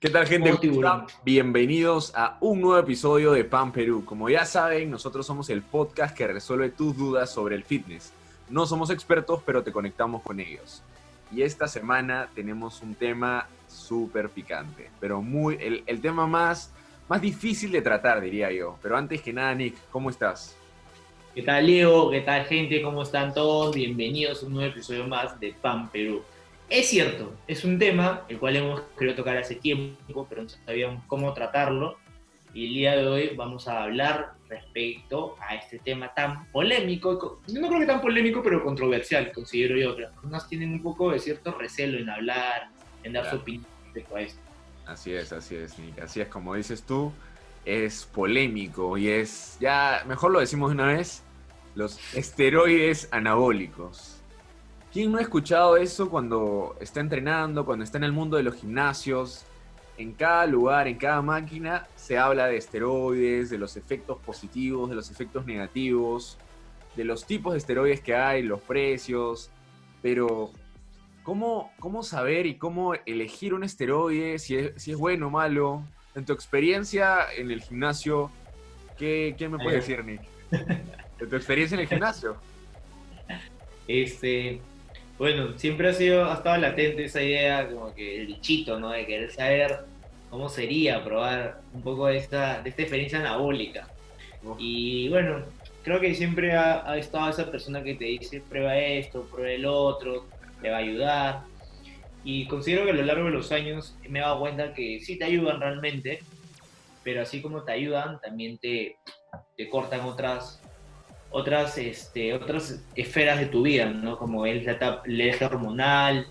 ¿Qué tal, gente? Bienvenidos a un nuevo episodio de Pan Perú. Como ya saben, nosotros somos el podcast que resuelve tus dudas sobre el fitness. No somos expertos, pero te conectamos con ellos. Y esta semana tenemos un tema súper picante, pero muy el, el, tema más, más difícil de tratar, diría yo. Pero antes que nada, Nick, ¿cómo estás? ¿Qué tal, Leo? ¿Qué tal, gente? ¿Cómo están todos? Bienvenidos a un nuevo episodio más de Pan Perú. Es cierto, es un tema el cual hemos querido tocar hace tiempo, pero no sabíamos cómo tratarlo. Y el día de hoy vamos a hablar respecto a este tema tan polémico, no creo que tan polémico, pero controversial, considero yo. Que las personas tienen un poco de cierto recelo en hablar, en dar su opinión respecto a esto. Así es, así es, Nick. Así es, como dices tú, es polémico y es, ya, mejor lo decimos de una vez, los esteroides anabólicos. ¿Quién no ha escuchado eso cuando está entrenando, cuando está en el mundo de los gimnasios? En cada lugar, en cada máquina, se habla de esteroides, de los efectos positivos, de los efectos negativos, de los tipos de esteroides que hay, los precios. Pero, ¿cómo, cómo saber y cómo elegir un esteroide, si es, si es bueno o malo? En tu experiencia en el gimnasio, ¿qué, qué me puedes decir, Nick? ¿De tu experiencia en el gimnasio? Este, bueno, siempre ha sido, ha estado latente esa idea, como que el bichito, ¿no? De querer saber cómo sería probar un poco de esta, de esta experiencia anabólica. Y bueno, creo que siempre ha, estado esa persona que te dice, prueba esto, prueba el otro, te va a ayudar. Y considero que a lo largo de los años me he dado cuenta que sí te ayudan realmente, pero así como te ayudan, también te, te cortan otras, otras, este, otras esferas de tu vida, ¿no? Como el, el eje hormonal,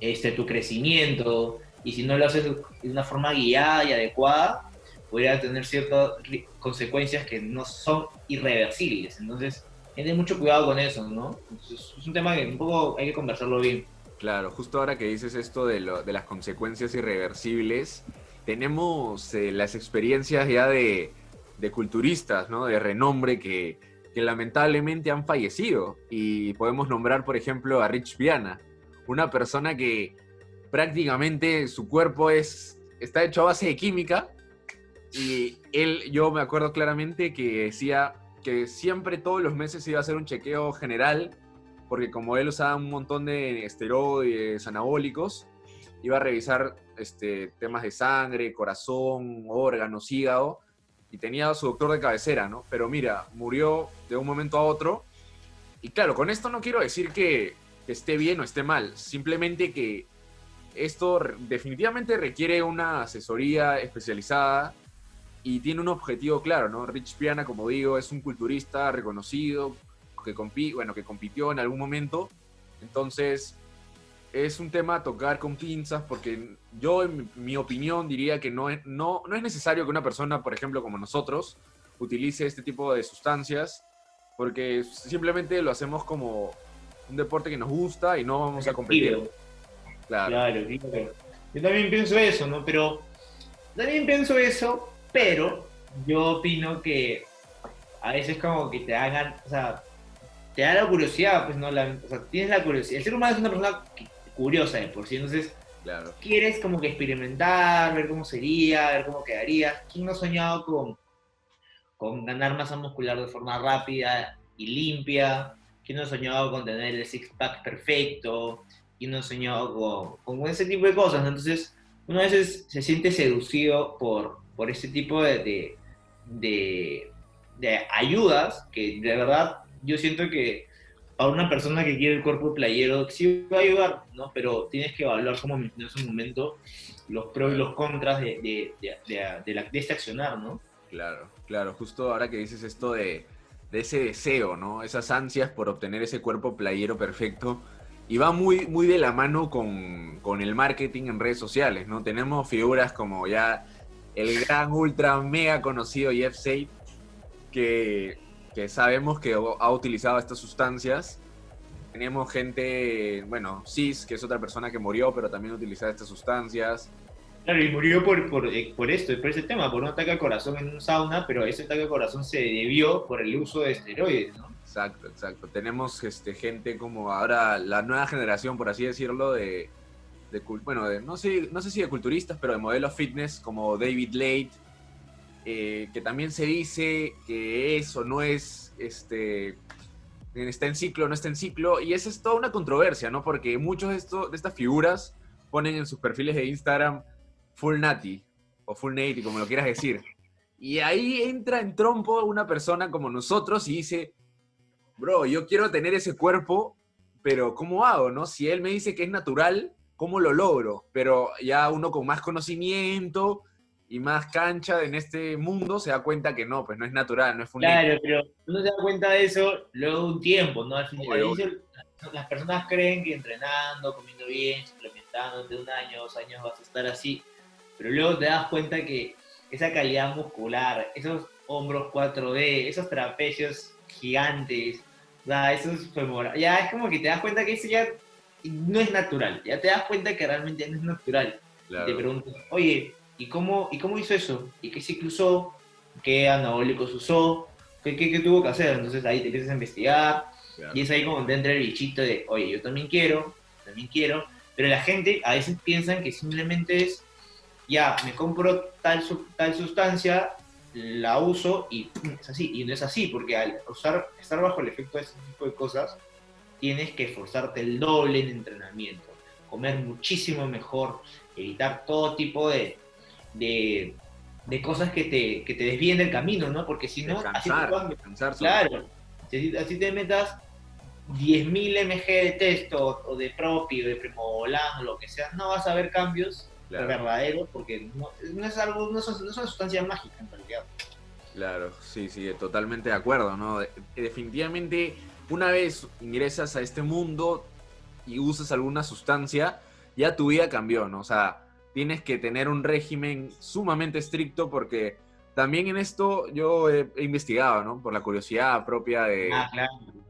este, tu crecimiento, y si no lo haces de una forma guiada y adecuada, podría tener ciertas consecuencias que no son irreversibles. Entonces, ten mucho cuidado con eso, ¿no? es un tema que un poco hay que conversarlo bien. Claro, justo ahora que dices esto de, lo, de las consecuencias irreversibles, tenemos eh, las experiencias ya de, de culturistas, ¿no? De renombre que que lamentablemente han fallecido. Y podemos nombrar, por ejemplo, a Rich Piana, una persona que prácticamente su cuerpo es, está hecho a base de química. Y él, yo me acuerdo claramente que decía que siempre todos los meses iba a hacer un chequeo general, porque como él usaba un montón de esteroides anabólicos, iba a revisar este, temas de sangre, corazón, órganos, hígado, y tenía a su doctor de cabecera, ¿no? Pero mira, murió de un momento a otro. Y claro, con esto no quiero decir que, esté bien o esté mal, simplemente que esto definitivamente requiere una asesoría especializada y tiene un objetivo claro, ¿no? Rich Piana, como digo, es un culturista reconocido que, bueno, que compitió en algún momento. Entonces, es un tema a tocar con pinzas porque yo, en mi opinión, diría que no es, no, no es necesario que una persona, por ejemplo, como nosotros, utilice este tipo de sustancias porque simplemente lo hacemos como un deporte que nos gusta y no vamos a competir. Claro. claro, Yo también pienso eso, ¿no? Pero también pienso eso, pero yo opino que a veces como que te hagan, o sea, te da la curiosidad, pues no, la, o sea, tienes la curiosidad. El ser humano es una persona curiosa de por sí. Entonces, claro. quieres como que experimentar, ver cómo sería, ver cómo quedaría. ¿Quién no ha soñado con, con ganar masa muscular de forma rápida y limpia? ¿Quién no ha soñado con tener el six-pack perfecto? ¿Quién no ha soñado con, con, ese tipo de cosas? Entonces, uno a veces se siente seducido por, por ese tipo de, de, de, de ayudas que de verdad yo siento que a una persona que quiere el cuerpo playero sí va a ayudar, ¿no? Pero tienes que evaluar, como en ese momento, los pros y los contras de, de, de, de, este accionar, ¿no? Claro, claro. Justo ahora que dices esto de, ese deseo, ¿no? Esas ansias por obtener ese cuerpo playero perfecto. Y va muy, muy de la mano con, con el marketing en redes sociales, ¿no? Tenemos figuras como ya el gran, ultra, mega conocido Jeff Said, que que sabemos que ha utilizado estas sustancias. Tenemos gente, bueno, Cis, que es otra persona que murió, pero también utilizaba estas sustancias. Claro, y murió por, por, eh, por, esto, por ese tema, por un ataque al corazón en un sauna, pero ese ataque al corazón se debió por el uso de esteroides, ¿no? Exacto, exacto. Tenemos este, gente como ahora, la nueva generación, por así decirlo, de, de bueno, no, sé, no sé si de culturistas, pero de modelos fitness como David Late, eh, que también se dice que eso no es, este, está en ciclo, no está en ciclo, y esa es toda una controversia, ¿no? Porque muchos de, esto, de estas figuras ponen en sus perfiles de Instagram full natty, o full nati, como lo quieras decir. Y ahí entra en trompo una persona como nosotros y dice, bro, yo quiero tener ese cuerpo, pero ¿cómo hago, no? Si él me dice que es natural, ¿cómo lo logro? Pero ya uno con más conocimiento y más cancha en este mundo se da cuenta que no, pues no es natural, no es Claro, pero uno se da cuenta de eso luego de un tiempo, ¿no? Al final, las personas creen que entrenando, comiendo bien, suplementando, de un año, dos años vas a estar así, pero luego te das cuenta que esa calidad muscular, esos hombros 4D, esos trapecios gigantes, esos femorales, ya es como que te das cuenta que eso ya no es natural, ya te das cuenta que realmente no es natural. te preguntas, oye, ¿y cómo, ¿y cómo hizo eso? ¿Y qué ciclo usó? ¿Qué anabólicos usó? ¿Qué, qué, tuvo que hacer? Entonces ahí te empiezas a investigar y es ahí como te entra el bichito de, oye, yo también quiero, también quiero, pero la gente a veces piensan que simplemente es ya, me compro tal, tal sustancia, la uso y es así. Y no es así, porque al usar, estar bajo el efecto de ese tipo de cosas, tienes que esforzarte el doble en entrenamiento, comer muchísimo mejor, evitar todo tipo de, de, cosas que te, que te desvíen del camino, ¿no? Porque si no, así te Claro, si así te metas 10.000 mg de testo o de propi o de primobolan o lo que sea, no vas a ver cambios verdadero, porque no, es algo, no es, una sustancia mágica en realidad. Claro, sí, sí, totalmente de acuerdo, ¿no? Definitivamente, una vez ingresas a este mundo y usas alguna sustancia, ya tu vida cambió, ¿no? O sea, tienes que tener un régimen sumamente estricto porque también en esto yo he, investigado, ¿no? Por la curiosidad propia de, ah,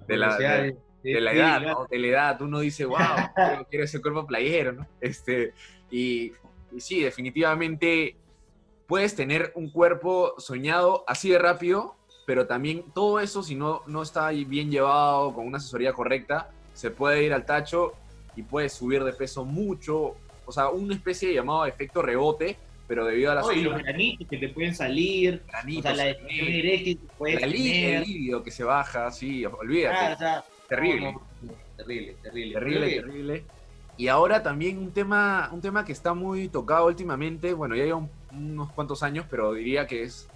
de, la, de, la edad, ¿no? De la edad, uno dice, wow, quiero, ese cuerpo playero, ¿no? Este, y y sí, definitivamente puedes tener un cuerpo soñado así de rápido, pero también todo eso, si no, no está bien llevado, con una asesoría correcta, se puede ir al tacho y puedes subir de peso mucho. O sea, una especie llamado efecto rebote, pero debido a las... Oh, los granitos que te pueden salir, granitos, o sea, la definición directa puedes El líquido que se baja, sí, olvídate. Ah, terrible. terrible, terrible. Terrible, terrible. Y ahora también un tema, un tema que está muy tocado últimamente, bueno, ya lleva unos cuantos años, pero diría que es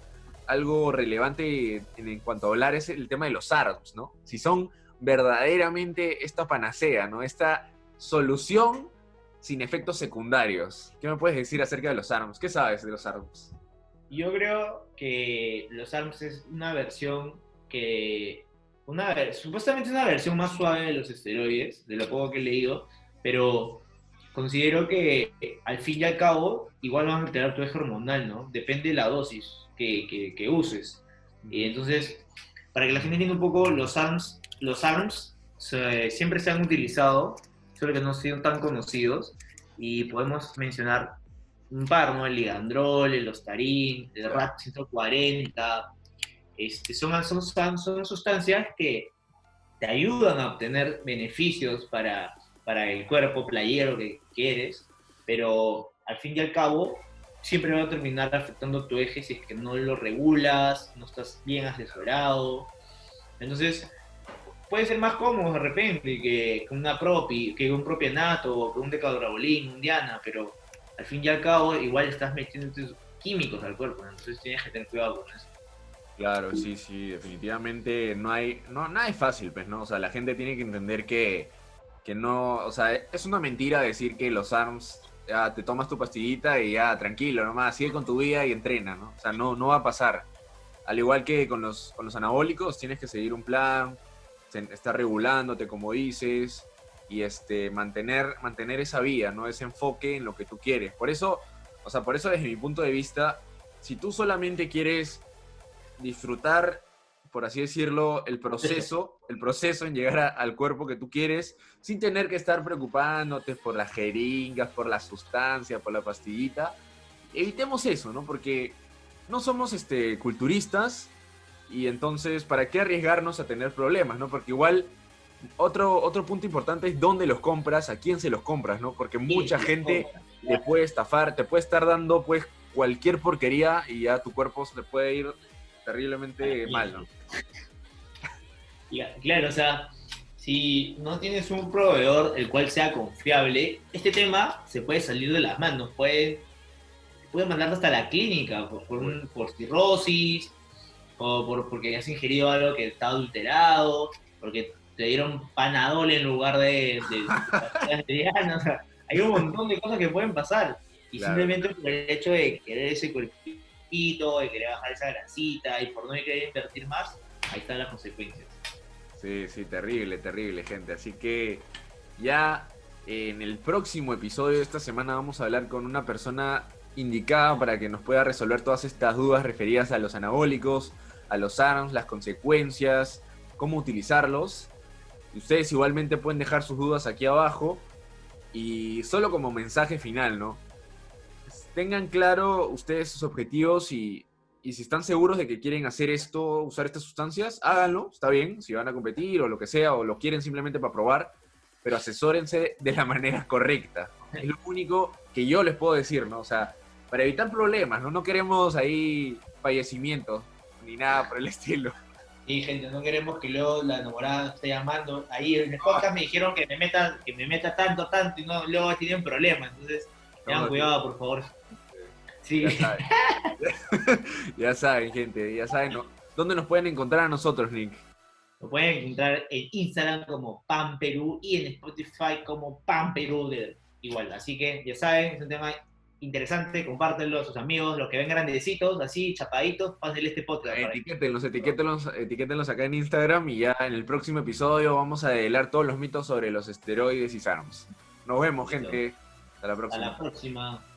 algo relevante en, cuanto a hablar, es el tema de los ARMS, ¿no? Si son verdaderamente esta panacea, ¿no? Esta solución sin efectos secundarios. ¿Qué me puedes decir acerca de los ARMS? ¿Qué sabes de los ARMS? Yo creo que los ARMS es una versión que... Una, supuestamente una versión más suave de los esteroides, de lo poco que he leído, pero considero que al fin y al cabo igual van a alterar tu eje hormonal, ¿no? Depende de la dosis que, que, uses. Y entonces, para que la gente entienda un poco, los ARMS, los ARMS siempre se han utilizado, solo que no sido tan conocidos, y podemos mencionar un par, ¿no? El ligandrol, el ostarín, el RAT 140, este, son, son, son sustancias que te ayudan a obtener beneficios para para el cuerpo playero que quieres, pero al fin y al cabo siempre va a terminar afectando tu eje si es que no lo regulas, no estás bien asesorado. Entonces, puede ser más cómodo de repente que, una propi, que un propianato, o que un decadorabolín, un diana, pero al fin y al cabo igual estás metiendo químicos al cuerpo, entonces tienes que tener cuidado con eso. Claro, sí, sí, definitivamente no hay, no, nada es fácil, pues, ¿no? O sea, la gente tiene que entender que que no, o sea, es una mentira decir que los ARMS, ya te tomas tu pastillita y ya, tranquilo, nomás, sigue con tu vida y entrena, ¿no? O sea, no, no va a pasar. Al igual que con los, con los anabólicos, tienes que seguir un plan, estar regulándote, como dices, y este, mantener, mantener esa vía, ¿no? Ese enfoque en lo que tú quieres. Por eso, o sea, por eso desde mi punto de vista, si tú solamente quieres disfrutar por así decirlo, el proceso, el proceso en llegar al cuerpo que tú quieres, sin tener que estar preocupándote por las jeringas, por la sustancia, por la pastillita. Evitemos eso, ¿no? Porque no somos este, culturistas y entonces, ¿para qué arriesgarnos a tener problemas, no? Porque igual otro, otro punto importante es dónde los compras, a quién se los compras, ¿no? Porque mucha gente te puede estafar, te puede estar dando pues cualquier porquería y ya tu cuerpo se te puede ir terriblemente mal, ¿no? Claro, o sea, si no tienes un proveedor el cual sea confiable, este tema se puede salir de las manos, puede, puede mandarte hasta la clínica por, por, cirrosis, o por, porque has ingerido algo que está adulterado, porque te dieron panadol en lugar de, de, hay un montón de cosas que pueden pasar. Y simplemente por el hecho de querer ese cuerpito, de querer bajar esa grasita y por no querer invertir más, ahí están las consecuencias. Sí, sí, terrible, terrible, gente. Así que ya en el próximo episodio de esta semana vamos a hablar con una persona indicada para que nos pueda resolver todas estas dudas referidas a los anabólicos, a los ARMS, las consecuencias, cómo utilizarlos. Ustedes igualmente pueden dejar sus dudas aquí abajo. Y solo como mensaje final, ¿no? Tengan claro ustedes sus objetivos y, si están seguros de que quieren hacer esto, usar estas sustancias, háganlo, está bien, si van a competir o lo que sea, o lo quieren simplemente para probar, pero asesórense de la manera correcta. Es lo único que yo les puedo decir, ¿no? O sea, para evitar problemas, ¿no? No queremos ahí fallecimientos ni nada por el estilo. Y gente, no queremos que luego la enamorada esté llamando. Ahí en el podcast me dijeron que me meta, que me meta tanto, tanto, y no, luego tienen problemas. Entonces, tengan cuidado, por favor. Sí. Ya saben. gente, ya saben. ¿Dónde nos pueden encontrar a nosotros, Nick? Nos pueden encontrar en Instagram como Pan Perú y en Spotify como Pan Perú igual. Así que ya saben, es un tema interesante, compártenlo a sus amigos, los que ven grandecitos, así, chapaditos, pásenle este podcast. Etiquétenlos, etiquétenlos, etiquétenlos acá en Instagram y ya en el próximo episodio vamos a develar todos los mitos sobre los esteroides y SARMs. Nos vemos, gente. Hasta la próxima. Hasta la próxima.